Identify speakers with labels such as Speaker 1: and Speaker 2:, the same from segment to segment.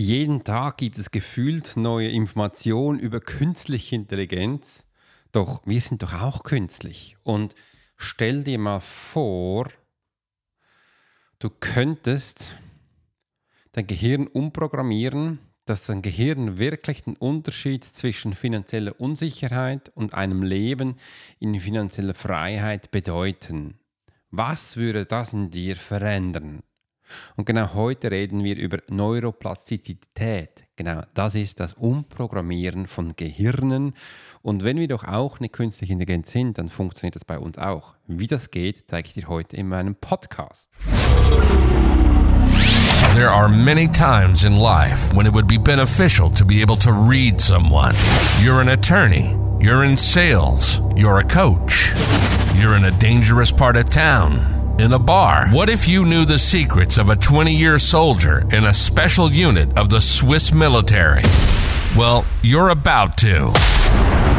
Speaker 1: Jeden Tag gibt es gefühlt neue Informationen über künstliche Intelligenz. Doch wir sind doch auch künstlich. Und stell dir mal vor, du könntest dein Gehirn umprogrammieren, dass dein Gehirn wirklich den Unterschied zwischen finanzieller Unsicherheit und einem Leben in finanzieller Freiheit bedeuten. Was würde das in dir verändern? Und genau heute reden wir über Neuroplastizität. Genau, das ist das Umprogrammieren von Gehirnen. Und wenn wir doch auch eine künstliche Intelligenz sind, dann funktioniert das bei uns auch. Wie das geht, zeige ich dir heute in meinem Podcast.
Speaker 2: There are many times in life when it would be beneficial to be able to read someone. You're an attorney, you're in sales, you're a coach, you're in a dangerous part of town in a bar. What if you knew the secrets of a 20 year soldier in a special unit of the Swiss military? Well, you're about to.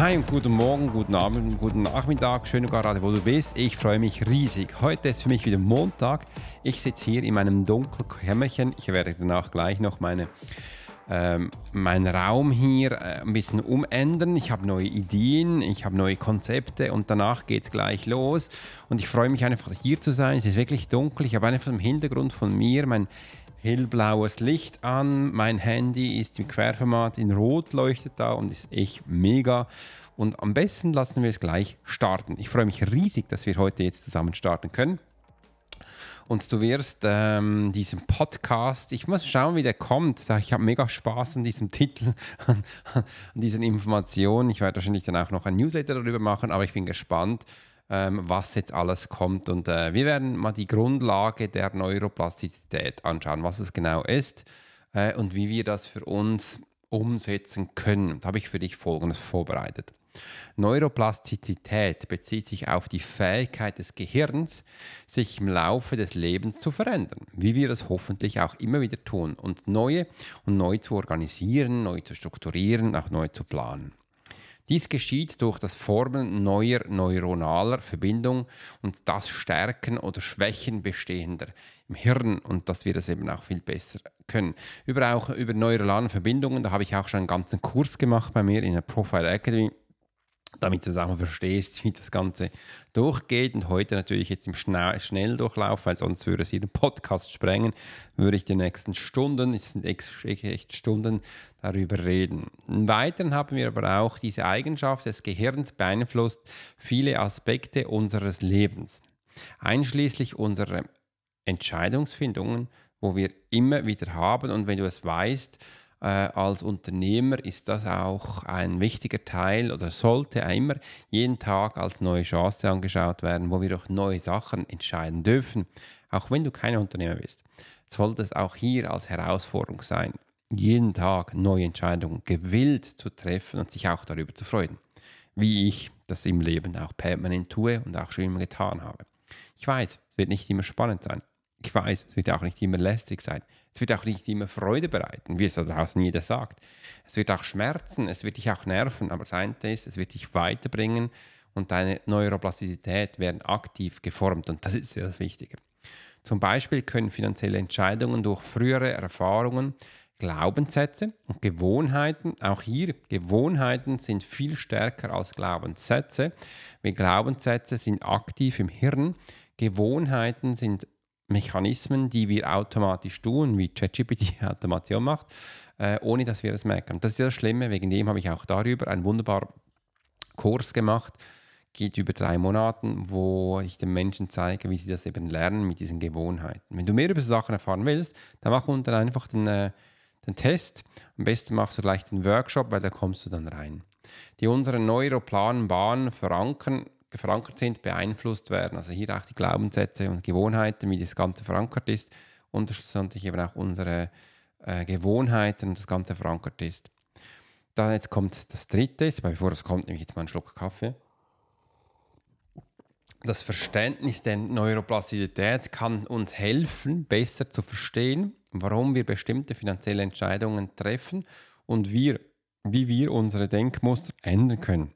Speaker 1: Hi und guten Morgen, guten Abend, guten Nachmittag, schön gerade wo du bist. Ich freue mich riesig. Heute ist für mich wieder Montag. Ich sitze hier in meinem dunklen Kämmerchen. Ich werde danach gleich noch meine, ähm, meinen Raum hier äh, ein bisschen umändern. Ich habe neue Ideen, ich habe neue Konzepte und danach geht es gleich los. Und ich freue mich einfach hier zu sein. Es ist wirklich dunkel. Ich habe einfach im Hintergrund von mir mein hellblaues Licht an. Mein Handy ist im Querformat in Rot leuchtet da und ist echt mega. Und am besten lassen wir es gleich starten. Ich freue mich riesig, dass wir heute jetzt zusammen starten können. Und du wirst ähm, diesen Podcast, ich muss schauen, wie der kommt. Ich habe mega Spaß an diesem Titel, an, an diesen Informationen. Ich werde wahrscheinlich dann auch noch ein Newsletter darüber machen, aber ich bin gespannt, ähm, was jetzt alles kommt. Und äh, wir werden mal die Grundlage der Neuroplastizität anschauen, was es genau ist äh, und wie wir das für uns umsetzen können. Da habe ich für dich Folgendes vorbereitet. Neuroplastizität bezieht sich auf die Fähigkeit des Gehirns, sich im Laufe des Lebens zu verändern, wie wir das hoffentlich auch immer wieder tun und neue und neu zu organisieren, neu zu strukturieren, auch neu zu planen. Dies geschieht durch das Formen neuer neuronaler Verbindungen und das Stärken oder Schwächen bestehender im Hirn und dass wir das eben auch viel besser können. Über auch über neuronale Verbindungen, da habe ich auch schon einen ganzen Kurs gemacht bei mir in der Profile Academy damit du es auch mal verstehst, wie das Ganze durchgeht. Und heute natürlich jetzt im Schnelldurchlauf, weil sonst würde es hier den Podcast sprengen, würde ich die nächsten Stunden, es sind echt Stunden, darüber reden. Im Weiteren haben wir aber auch diese Eigenschaft des Gehirns beeinflusst viele Aspekte unseres Lebens, einschließlich unserer Entscheidungsfindungen, wo wir immer wieder haben. Und wenn du es weißt, äh, als Unternehmer ist das auch ein wichtiger Teil oder sollte immer jeden Tag als neue Chance angeschaut werden, wo wir doch neue Sachen entscheiden dürfen. Auch wenn du kein Unternehmer bist, sollte es auch hier als Herausforderung sein, jeden Tag neue Entscheidungen gewillt zu treffen und sich auch darüber zu freuen, wie ich das im Leben auch permanent tue und auch schon immer getan habe. Ich weiß, es wird nicht immer spannend sein. Ich weiß, es wird auch nicht immer lästig sein. Es wird auch nicht immer Freude bereiten, wie es da draußen jeder sagt. Es wird auch schmerzen, es wird dich auch nerven, aber das eine ist, es wird dich weiterbringen und deine Neuroplastizität werden aktiv geformt und das ist ja das Wichtige. Zum Beispiel können finanzielle Entscheidungen durch frühere Erfahrungen, Glaubenssätze und Gewohnheiten, auch hier Gewohnheiten sind viel stärker als Glaubenssätze, weil Glaubenssätze sind aktiv im Hirn, Gewohnheiten sind Mechanismen, die wir automatisch tun, wie ChatGPT Automation macht, äh, ohne dass wir es merken. Das ist das Schlimme, wegen dem habe ich auch darüber einen wunderbaren Kurs gemacht, geht über drei Monate, wo ich den Menschen zeige, wie sie das eben lernen mit diesen Gewohnheiten. Wenn du mehr über Sachen erfahren willst, dann mach unten einfach den, äh, den Test. Am besten machst du gleich den Workshop, weil da kommst du dann rein. Die unsere neuroplanen Bahnen verankern verankert sind, beeinflusst werden. Also hier auch die Glaubenssätze und Gewohnheiten, wie das Ganze verankert ist und schlussendlich eben auch unsere äh, Gewohnheiten und das Ganze verankert ist. Dann jetzt kommt das dritte, aber bevor das kommt, nehme ich jetzt mal einen Schluck Kaffee. Das Verständnis der Neuroplastizität kann uns helfen, besser zu verstehen, warum wir bestimmte finanzielle Entscheidungen treffen und wir, wie wir unsere Denkmuster ändern können,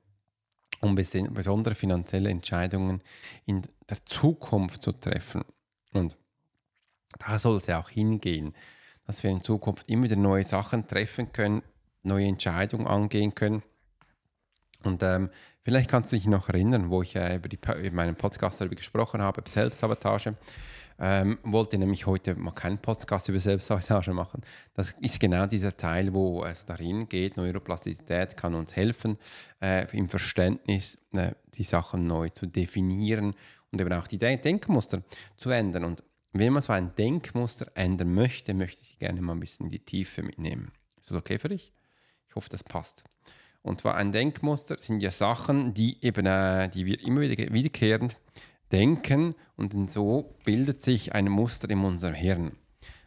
Speaker 1: um besondere finanzielle Entscheidungen in der Zukunft zu treffen. Und da soll es ja auch hingehen, dass wir in Zukunft immer wieder neue Sachen treffen können, neue Entscheidungen angehen können. Und ähm, vielleicht kannst du dich noch erinnern, wo ich äh, über, die, über meinen Podcast darüber gesprochen habe, über Selbstsabotage. Ähm, wollte nämlich heute mal keinen Podcast über Selbstsabotage machen. Das ist genau dieser Teil, wo es darin geht. Neuroplastizität kann uns helfen, äh, im Verständnis äh, die Sachen neu zu definieren und eben auch die Denkmuster zu ändern. Und wenn man so ein Denkmuster ändern möchte, möchte ich gerne mal ein bisschen in die Tiefe mitnehmen. Ist das okay für dich? Ich hoffe, das passt. Und zwar ein Denkmuster sind ja Sachen, die eben, äh, die wir immer wieder wiederkehrend denken und so bildet sich ein Muster in unserem Hirn.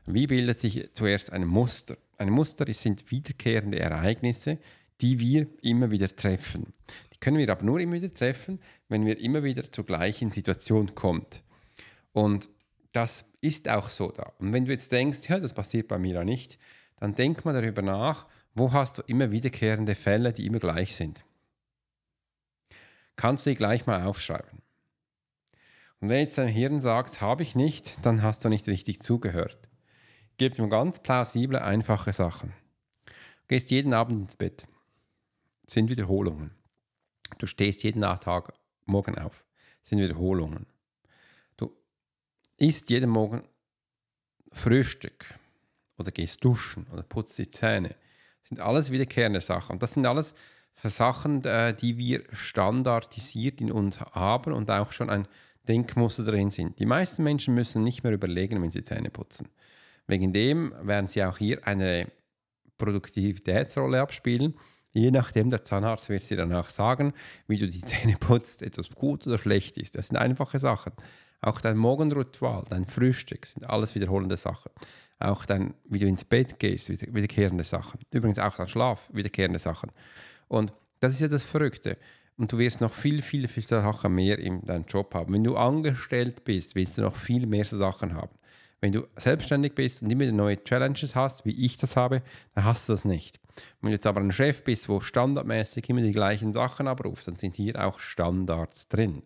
Speaker 1: Wie bildet sich zuerst ein Muster? Ein Muster sind wiederkehrende Ereignisse, die wir immer wieder treffen. Die können wir aber nur immer wieder treffen, wenn wir immer wieder zur gleichen Situation kommen. Und das ist auch so da. Und wenn du jetzt denkst, ja, das passiert bei mir ja nicht, dann denk mal darüber nach, wo hast du immer wiederkehrende Fälle, die immer gleich sind. Kannst du die gleich mal aufschreiben. Und wenn jetzt dein Hirn sagt, habe ich nicht, dann hast du nicht richtig zugehört. Gib ihm ganz plausible, einfache Sachen. Du gehst jeden Abend ins Bett. Das sind Wiederholungen. Du stehst jeden Tag morgen auf. Das sind Wiederholungen isst jeden Morgen Frühstück oder gehst duschen oder putzt die Zähne. Das sind alles wiederkehrende Sachen. Und das sind alles Sachen, äh, die wir standardisiert in uns haben und auch schon ein Denkmuster drin sind. Die meisten Menschen müssen nicht mehr überlegen, wenn sie Zähne putzen. Wegen dem werden sie auch hier eine Produktivitätsrolle abspielen. Je nachdem, der Zahnarzt wird dir danach sagen, wie du die Zähne putzt, etwas gut oder schlecht ist. Das sind einfache Sachen. Auch dein Morgenritual, dein Frühstück sind alles wiederholende Sachen. Auch dein, wie du ins Bett gehst, wiederkehrende Sachen. Übrigens auch dein Schlaf, wiederkehrende Sachen. Und das ist ja das Verrückte. Und du wirst noch viel, viel, viel Sachen mehr in deinem Job haben. Wenn du angestellt bist, wirst du noch viel mehr Sachen haben. Wenn du selbstständig bist und immer neue Challenges hast, wie ich das habe, dann hast du das nicht. Wenn du jetzt aber ein Chef bist, wo standardmäßig immer die gleichen Sachen abrufst, dann sind hier auch Standards drin.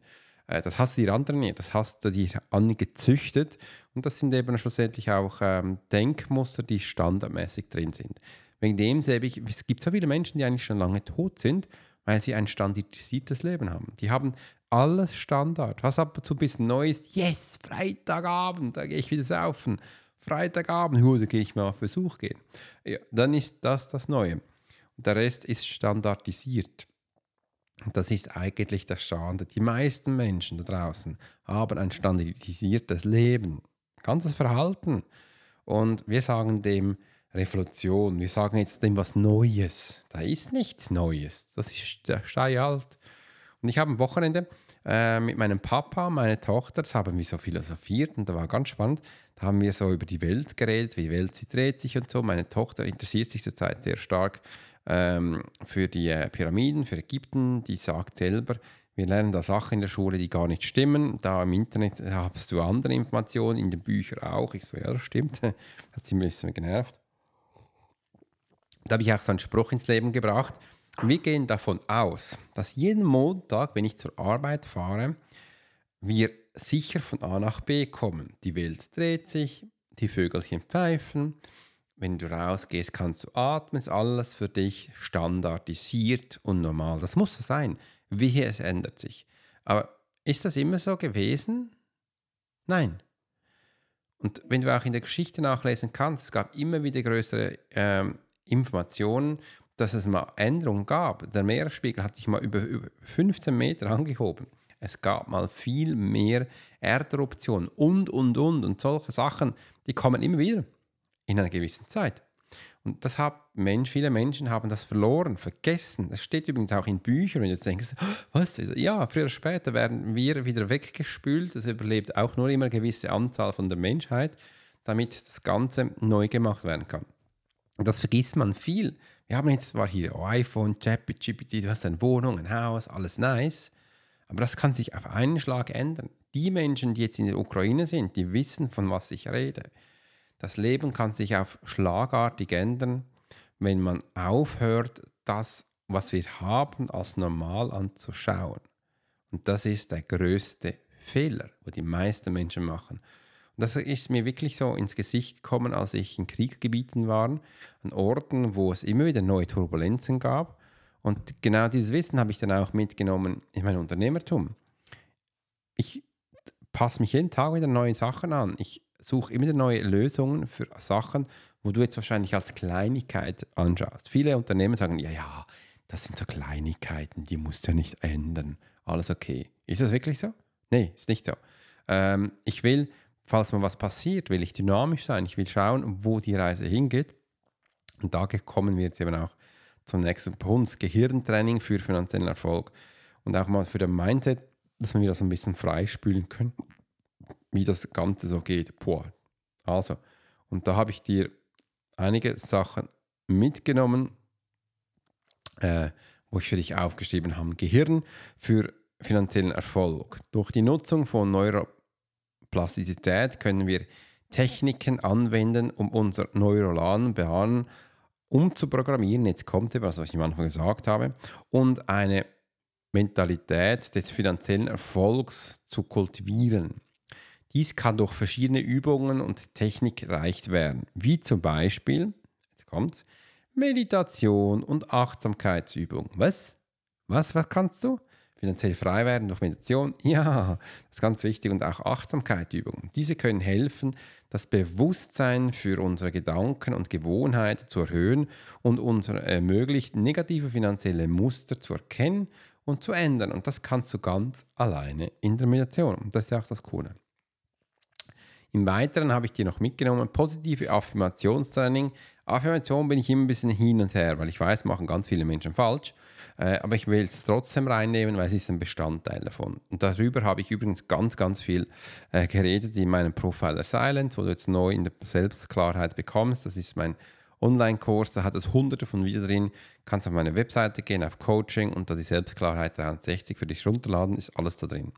Speaker 1: Äh, das hast du dir antrainiert, das hast du dir angezüchtet und das sind eben schlussendlich auch ähm, Denkmuster, die standardmäßig drin sind. Wegen dem sehe ich, es gibt so viele Menschen, die eigentlich schon lange tot sind, weil sie ein standardisiertes Leben haben. Die haben alles Standard. Was ab und zu ein bisschen neu ist, yes, Freitagabend, da gehe ich wieder saufen. Freitagabend, hu, da gehe ich mal auf Besuch gehen. Ja, dann ist das das Neue. Und der Rest ist standardisiert. Das ist eigentlich der Standard. Die meisten Menschen da draußen haben ein standardisiertes Leben, ganzes Verhalten. Und wir sagen dem Revolution, wir sagen jetzt dem was Neues. Da ist nichts Neues. Das ist der alt. Und ich habe am Wochenende äh, mit meinem Papa, meine Tochter, das haben wir so philosophiert und da war ganz spannend. Da haben wir so über die Welt geredet, wie die Welt sie dreht sich und so. Meine Tochter interessiert sich zurzeit sehr stark ähm, für die äh, Pyramiden, für Ägypten, die sagt selber, wir lernen da Sachen in der Schule, die gar nicht stimmen. Da im Internet hast du andere Informationen, in den Büchern auch. Ich so, ja, das stimmt. Hat sie ein bisschen genervt. Da habe ich auch so einen Spruch ins Leben gebracht. Wir gehen davon aus, dass jeden Montag, wenn ich zur Arbeit fahre, wir sicher von A nach B kommen. Die Welt dreht sich, die Vögelchen pfeifen, wenn du rausgehst, kannst du atmen, ist alles für dich standardisiert und normal. Das muss so sein. Wie es ändert sich. Aber ist das immer so gewesen? Nein. Und wenn du auch in der Geschichte nachlesen kannst, es gab immer wieder größere ähm, Informationen, dass es mal Änderungen gab. Der Meeresspiegel hat sich mal über, über 15 Meter angehoben. Es gab mal viel mehr Erderuptionen und, und, und. Und solche Sachen, die kommen immer wieder in einer gewissen Zeit. Und das haben Mensch, viele Menschen haben das verloren, vergessen. Das steht übrigens auch in Büchern. Und jetzt denkst du, was? Ja, früher oder später werden wir wieder weggespült. Das überlebt auch nur immer eine gewisse Anzahl von der Menschheit, damit das Ganze neu gemacht werden kann. Und das vergisst man viel. Wir haben jetzt zwar hier iPhone, ChatGPT, du hast eine Wohnung, ein Haus, alles nice, aber das kann sich auf einen Schlag ändern. Die Menschen, die jetzt in der Ukraine sind, die wissen, von was ich rede. Das Leben kann sich auf schlagartig ändern, wenn man aufhört, das, was wir haben, als normal anzuschauen. Und das ist der größte Fehler, wo die meisten Menschen machen. Das ist mir wirklich so ins Gesicht gekommen, als ich in Kriegsgebieten war, an Orten, wo es immer wieder neue Turbulenzen gab. Und genau dieses Wissen habe ich dann auch mitgenommen in mein Unternehmertum. Ich passe mich jeden Tag wieder neue Sachen an. Ich suche immer wieder neue Lösungen für Sachen, wo du jetzt wahrscheinlich als Kleinigkeit anschaust. Viele Unternehmen sagen, ja, ja, das sind so Kleinigkeiten, die musst du ja nicht ändern. Alles okay. Ist das wirklich so? Nee, ist nicht so. Ähm, ich will, falls mal was passiert, will ich dynamisch sein. Ich will schauen, wo die Reise hingeht. Und da kommen wir jetzt eben auch zum nächsten Punkt. Gehirntraining für finanziellen Erfolg. Und auch mal für den Mindset, dass wir das ein bisschen freispülen können, wie das Ganze so geht. Boah. Also, und da habe ich dir einige Sachen mitgenommen, äh, wo ich für dich aufgeschrieben habe. Gehirn für finanziellen Erfolg. Durch die Nutzung von Neuroplastizität können wir Techniken anwenden, um unser neuralen Bahnen umzuprogrammieren. Jetzt kommt eben, was ich am Anfang gesagt habe, und eine Mentalität des finanziellen Erfolgs zu kultivieren. Dies kann durch verschiedene Übungen und Technik erreicht werden, wie zum Beispiel, jetzt kommt's, Meditation und Achtsamkeitsübung. Was? Was, was kannst du? Finanziell frei werden durch Meditation? Ja, das ist ganz wichtig. Und auch Achtsamkeitsübungen. Diese können helfen, das Bewusstsein für unsere Gedanken und Gewohnheiten zu erhöhen und unsere ermöglichen negative finanzielle Muster zu erkennen und zu ändern. Und das kannst du ganz alleine in der Meditation. Und das ist ja auch das Coole. Im Weiteren habe ich dir noch mitgenommen, positive Affirmationstraining. Affirmation bin ich immer ein bisschen hin und her, weil ich weiß, machen ganz viele Menschen falsch. Äh, aber ich will es trotzdem reinnehmen, weil es ist ein Bestandteil davon. Und darüber habe ich übrigens ganz, ganz viel äh, geredet in meinem Profiler Silence, wo du jetzt neu in der Selbstklarheit bekommst. Das ist mein Online-Kurs, da hat es hunderte von Videos drin. Kannst auf meine Webseite gehen, auf Coaching und da die Selbstklarheit 63 für dich runterladen, ist alles da drin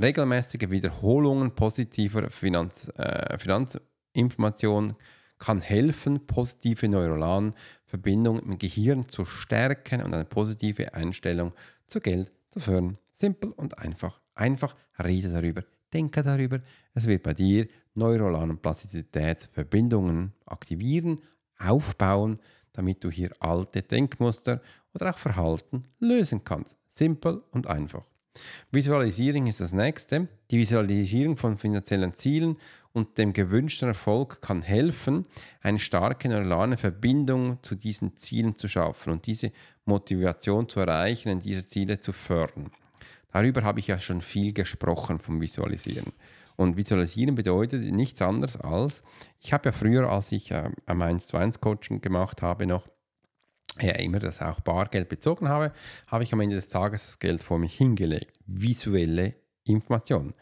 Speaker 1: regelmäßige Wiederholungen positiver Finanz, äh, Finanzinformationen kann helfen, positive neuralen Verbindungen im Gehirn zu stärken und eine positive Einstellung zu Geld zu fördern. Simpel und einfach. Einfach rede darüber, denke darüber. Es wird bei dir neuralen Plastizitätsverbindungen aktivieren, aufbauen, damit du hier alte Denkmuster oder auch Verhalten lösen kannst. Simpel und einfach. Visualisierung ist das nächste. Die Visualisierung von finanziellen Zielen und dem gewünschten Erfolg kann helfen, eine starke neurale Verbindung zu diesen Zielen zu schaffen und diese Motivation zu erreichen und diese Ziele zu fördern. Darüber habe ich ja schon viel gesprochen vom Visualisieren. Und Visualisieren bedeutet nichts anderes als, ich habe ja früher, als ich äh, am 1 zu 1 Coaching gemacht habe, noch ja, immer das auch Bargeld bezogen habe, habe ich am Ende des Tages das Geld vor mich hingelegt. Visuelle Information.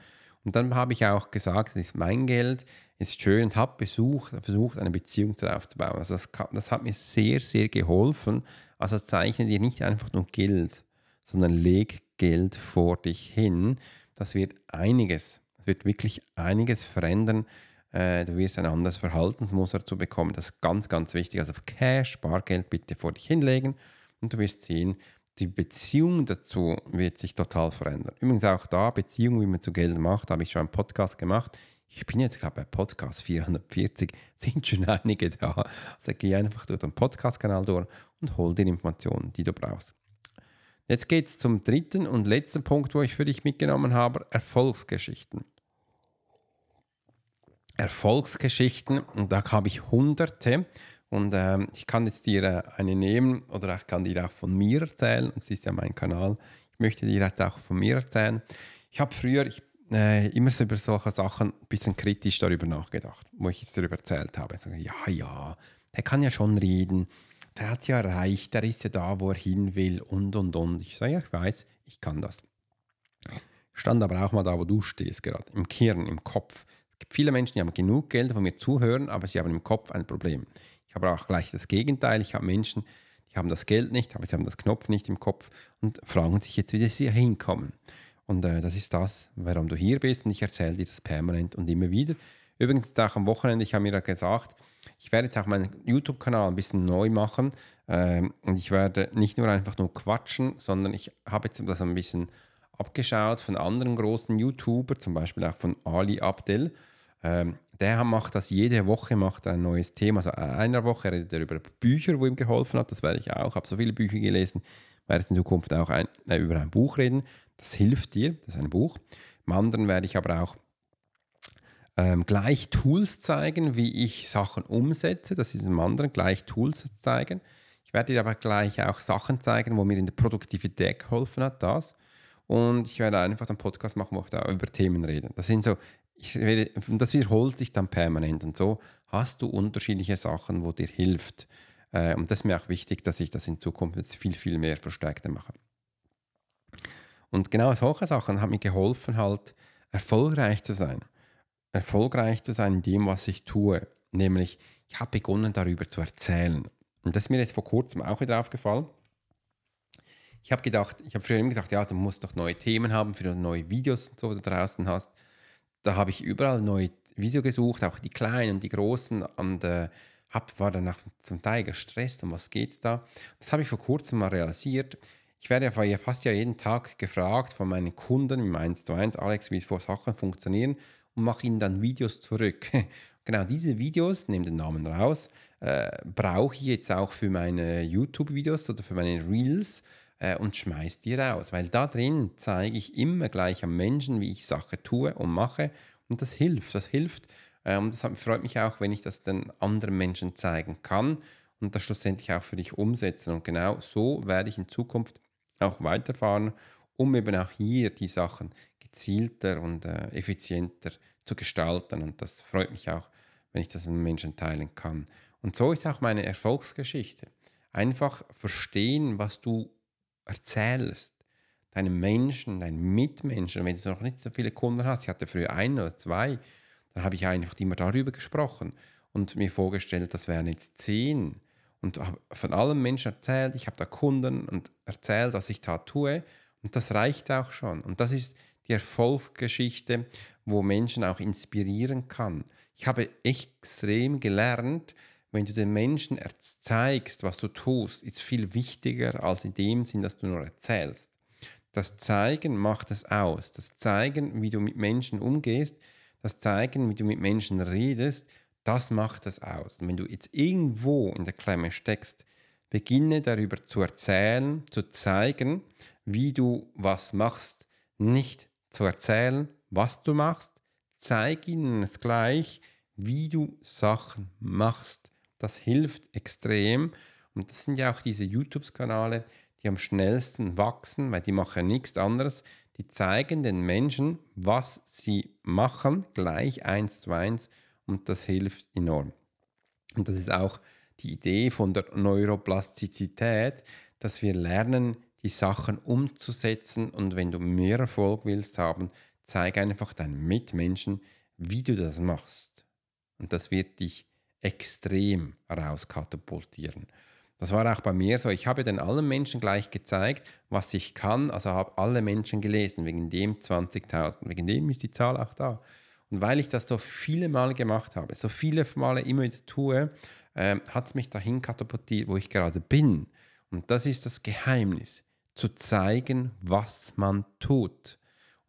Speaker 1: Und dann habe ich auch gesagt, das ist mein Geld, ist schön und habe besucht, versucht, eine Beziehung darauf zu bauen. Also das, das hat mir sehr, sehr geholfen. Also zeichne dir nicht einfach nur Geld, sondern leg Geld vor dich hin. Das wird einiges, das wird wirklich einiges verändern äh, du wirst ein anderes Verhaltensmuster zu bekommen. Das ist ganz, ganz wichtig. Also Cash, Bargeld bitte vor dich hinlegen und du wirst sehen, die Beziehung dazu wird sich total verändern. Übrigens auch da, Beziehung, wie man zu Geld macht, habe ich schon einen Podcast gemacht. Ich bin jetzt gerade bei Podcast 440, sind schon einige da. Also geh einfach durch den Podcast-Kanal durch und hol dir Informationen, die du brauchst. Jetzt geht es zum dritten und letzten Punkt, wo ich für dich mitgenommen habe, Erfolgsgeschichten. Erfolgsgeschichten und da habe ich hunderte und ähm, ich kann jetzt dir äh, eine nehmen oder ich kann dir auch von mir erzählen. Es ist ja mein Kanal. Ich möchte dir jetzt auch von mir erzählen. Ich habe früher ich, äh, immer so über solche Sachen ein bisschen kritisch darüber nachgedacht, wo ich jetzt darüber erzählt habe. Sage, ja, ja, der kann ja schon reden, der hat es ja erreicht, der ist ja da, wo er hin will und und und. Ich sage, ja, ich weiß, ich kann das. Stand aber auch mal da, wo du stehst gerade, im Kern, im Kopf gibt viele Menschen, die haben genug Geld, von mir zuhören, aber sie haben im Kopf ein Problem. Ich habe auch gleich das Gegenteil. Ich habe Menschen, die haben das Geld nicht, aber sie haben das Knopf nicht im Kopf und fragen sich jetzt, wie sie hier hinkommen. Und äh, das ist das, warum du hier bist und ich erzähle dir das permanent und immer wieder. Übrigens auch am Wochenende, ich habe mir gesagt, ich werde jetzt auch meinen YouTube-Kanal ein bisschen neu machen ähm, und ich werde nicht nur einfach nur quatschen, sondern ich habe jetzt das ein bisschen abgeschaut von anderen großen YouTuber, zum Beispiel auch von Ali Abdel. Ähm, der macht das jede Woche, macht ein neues Thema. Also einer Woche redet er über Bücher, wo ihm geholfen hat. Das werde ich auch. Ich habe so viele Bücher gelesen, werde in Zukunft auch ein, äh, über ein Buch reden. Das hilft dir, das ist ein Buch. Im anderen werde ich aber auch ähm, gleich Tools zeigen, wie ich Sachen umsetze. Das ist im anderen gleich Tools zeigen. Ich werde dir aber gleich auch Sachen zeigen, wo mir in der Produktivität geholfen hat, das. Und ich werde einfach einen Podcast machen, wo ich da über Themen rede. Das sind so, ich werde, das wiederholt sich dann permanent. Und so hast du unterschiedliche Sachen, wo dir hilft. Äh, und das ist mir auch wichtig, dass ich das in Zukunft jetzt viel, viel mehr verstärkter mache. Und genau solche Sachen haben mir geholfen, halt erfolgreich zu sein. Erfolgreich zu sein in dem, was ich tue. Nämlich, ich habe begonnen, darüber zu erzählen. Und das ist mir jetzt vor kurzem auch wieder aufgefallen. Ich habe gedacht, ich habe früher immer gedacht, ja, du musst doch neue Themen haben für neue Videos und so, die du draußen hast. Da habe ich überall neue Videos gesucht, auch die kleinen und die großen. Und äh, hab, war danach zum Teil gestresst, um was geht es da. Das habe ich vor kurzem mal realisiert. Ich werde ja fast ja jeden Tag gefragt von meinen Kunden im 1 zu 1, Alex, wie Sachen funktionieren und mache ihnen dann Videos zurück. genau diese Videos, nehme den Namen raus, äh, brauche ich jetzt auch für meine YouTube-Videos oder für meine Reels äh, und schmeiße die raus, weil da drin zeige ich immer gleich am Menschen, wie ich Sachen tue und mache und das hilft, das hilft äh, und das freut mich auch, wenn ich das den anderen Menschen zeigen kann und das schlussendlich auch für dich umsetzen und genau so werde ich in Zukunft auch weiterfahren, um eben auch hier die Sachen gezielter und äh, effizienter zu gestalten. Und das freut mich auch, wenn ich das mit Menschen teilen kann. Und so ist auch meine Erfolgsgeschichte. Einfach verstehen, was du erzählst. Deinem Menschen, deinen Mitmenschen. Wenn du noch nicht so viele Kunden hast, ich hatte früher ein oder zwei, dann habe ich einfach immer darüber gesprochen und mir vorgestellt, das wären jetzt zehn und habe von allen Menschen erzählt, ich habe da Kunden und erzählt, was ich da tue und das reicht auch schon. Und das ist die Erfolgsgeschichte, wo Menschen auch inspirieren kann. Ich habe extrem gelernt, wenn du den Menschen zeigst, was du tust, ist viel wichtiger als in dem Sinn, dass du nur erzählst. Das Zeigen macht es aus. Das Zeigen, wie du mit Menschen umgehst, das Zeigen, wie du mit Menschen redest, das macht es aus. Und wenn du jetzt irgendwo in der Klemme steckst, beginne darüber zu erzählen, zu zeigen, wie du was machst. Nicht zu erzählen, was du machst, zeig ihnen es gleich, wie du Sachen machst. Das hilft extrem. Und das sind ja auch diese YouTube-Kanäle, die am schnellsten wachsen, weil die machen nichts anderes. Die zeigen den Menschen, was sie machen, gleich eins zu eins und das hilft enorm. Und das ist auch die Idee von der Neuroplastizität, dass wir lernen, die Sachen umzusetzen und wenn du mehr Erfolg willst haben, zeig einfach deinen Mitmenschen, wie du das machst. Und das wird dich extrem rauskatapultieren. Das war auch bei mir so. Ich habe dann allen Menschen gleich gezeigt, was ich kann. Also habe alle Menschen gelesen, wegen dem 20.000. Wegen dem ist die Zahl auch da. Und weil ich das so viele Male gemacht habe, so viele Male immer wieder tue, äh, hat es mich dahin katapultiert, wo ich gerade bin. Und das ist das Geheimnis, zu zeigen, was man tut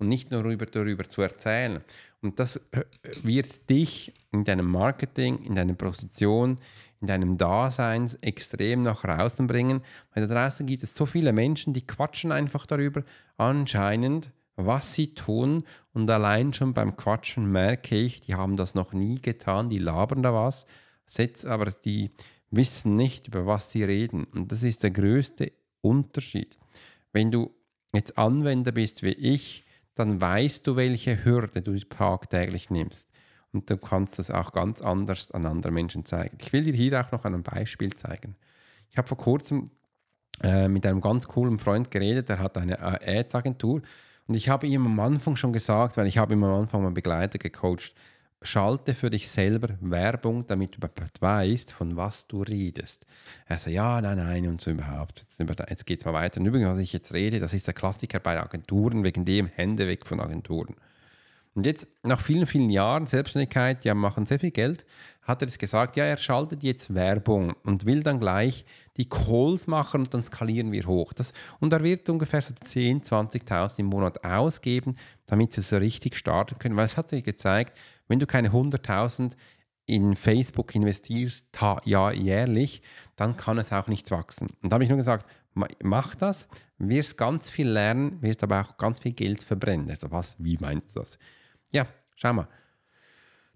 Speaker 1: und nicht nur darüber, darüber zu erzählen. Und das äh, wird dich in deinem Marketing, in deiner Position, in deinem Dasein extrem nach draußen bringen, weil da draußen gibt es so viele Menschen, die quatschen einfach darüber, anscheinend, was sie tun. Und allein schon beim Quatschen merke ich, die haben das noch nie getan, die labern da was, aber die wissen nicht, über was sie reden. Und das ist der größte Unterschied. Wenn du jetzt Anwender bist wie ich, dann weißt du, welche Hürde du tagtäglich nimmst. Und du kannst das auch ganz anders an andere Menschen zeigen. Ich will dir hier auch noch ein Beispiel zeigen. Ich habe vor kurzem äh, mit einem ganz coolen Freund geredet, der hat eine äh, Ads-Agentur und ich habe ihm am Anfang schon gesagt, weil ich habe ihm am Anfang mal Begleiter gecoacht, schalte für dich selber Werbung, damit du weißt, von was du redest. Er sagt, ja, nein, nein und so überhaupt. Jetzt, jetzt geht es mal weiter. Und übrigens, was ich jetzt rede, das ist der Klassiker bei Agenturen, wegen dem Hände weg von Agenturen. Und jetzt, nach vielen, vielen Jahren Selbstständigkeit, ja, machen sehr viel Geld, hat er es gesagt, ja, er schaltet jetzt Werbung und will dann gleich die Calls machen und dann skalieren wir hoch. Das, und er wird ungefähr so 10.000, 20.000 im Monat ausgeben, damit sie so richtig starten können. Weil es hat sich gezeigt, wenn du keine 100.000 in Facebook investierst, ja, jährlich, dann kann es auch nicht wachsen. Und da habe ich nur gesagt, mach das, wirst ganz viel lernen, wirst aber auch ganz viel Geld verbrennen. Also was, wie meinst du das? Ja, schau mal.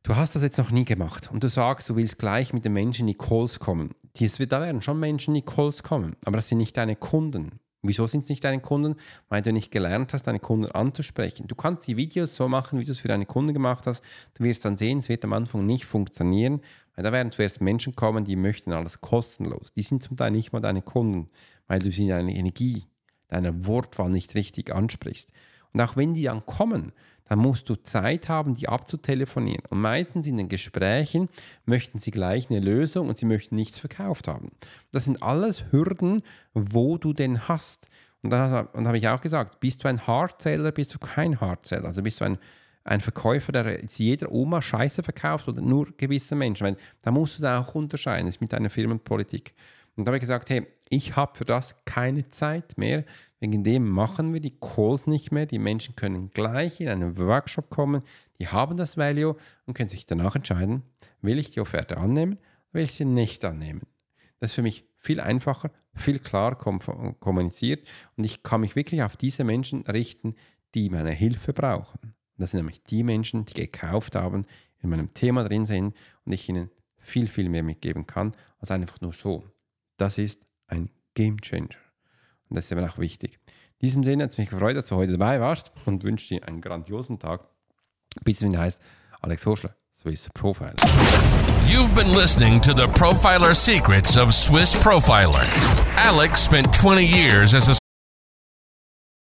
Speaker 1: Du hast das jetzt noch nie gemacht und du sagst, du willst gleich mit den Menschen in die Calls kommen. Dies da werden schon Menschen in die Calls kommen, aber das sind nicht deine Kunden. Wieso sind es nicht deine Kunden? Weil du nicht gelernt hast, deine Kunden anzusprechen. Du kannst die Videos so machen, wie du es für deine Kunden gemacht hast. Du wirst dann sehen, es wird am Anfang nicht funktionieren, weil da werden zuerst Menschen kommen, die möchten alles kostenlos. Die sind zum Teil nicht mal deine Kunden, weil du sie in deiner Energie, deiner Wortwahl nicht richtig ansprichst. Und auch wenn die dann kommen, dann musst du Zeit haben, die abzutelefonieren. Und meistens in den Gesprächen möchten sie gleich eine Lösung und sie möchten nichts verkauft haben. Das sind alles Hürden, wo du den hast. Und dann, dann habe ich auch gesagt, bist du ein Hardseller, bist du kein Hardseller. Also bist du ein, ein Verkäufer, der jeder Oma Scheiße verkauft oder nur gewisse Menschen. Weil da musst du da auch unterscheiden. Das ist mit deiner Firmenpolitik. Und da habe ich gesagt, hey, ich habe für das keine Zeit mehr. Wegen dem machen wir die Calls nicht mehr. Die Menschen können gleich in einen Workshop kommen, die haben das Value und können sich danach entscheiden, will ich die Offerte annehmen will ich sie nicht annehmen. Das ist für mich viel einfacher, viel klarer kommuniziert und ich kann mich wirklich auf diese Menschen richten, die meine Hilfe brauchen. Das sind nämlich die Menschen, die gekauft haben, in meinem Thema drin sind und ich ihnen viel, viel mehr mitgeben kann, als einfach nur so. Das ist ein Game Changer. Und das ist eben auch wichtig. In diesem Sinne hat es mich gefreut, dass du heute dabei warst und wünsche dir einen grandiosen Tag. Bis es heißt Alex Hoschler, Swiss Profiler.
Speaker 2: You've been listening to the Profiler Secrets of Swiss Profiler. Alex spent 20 years as a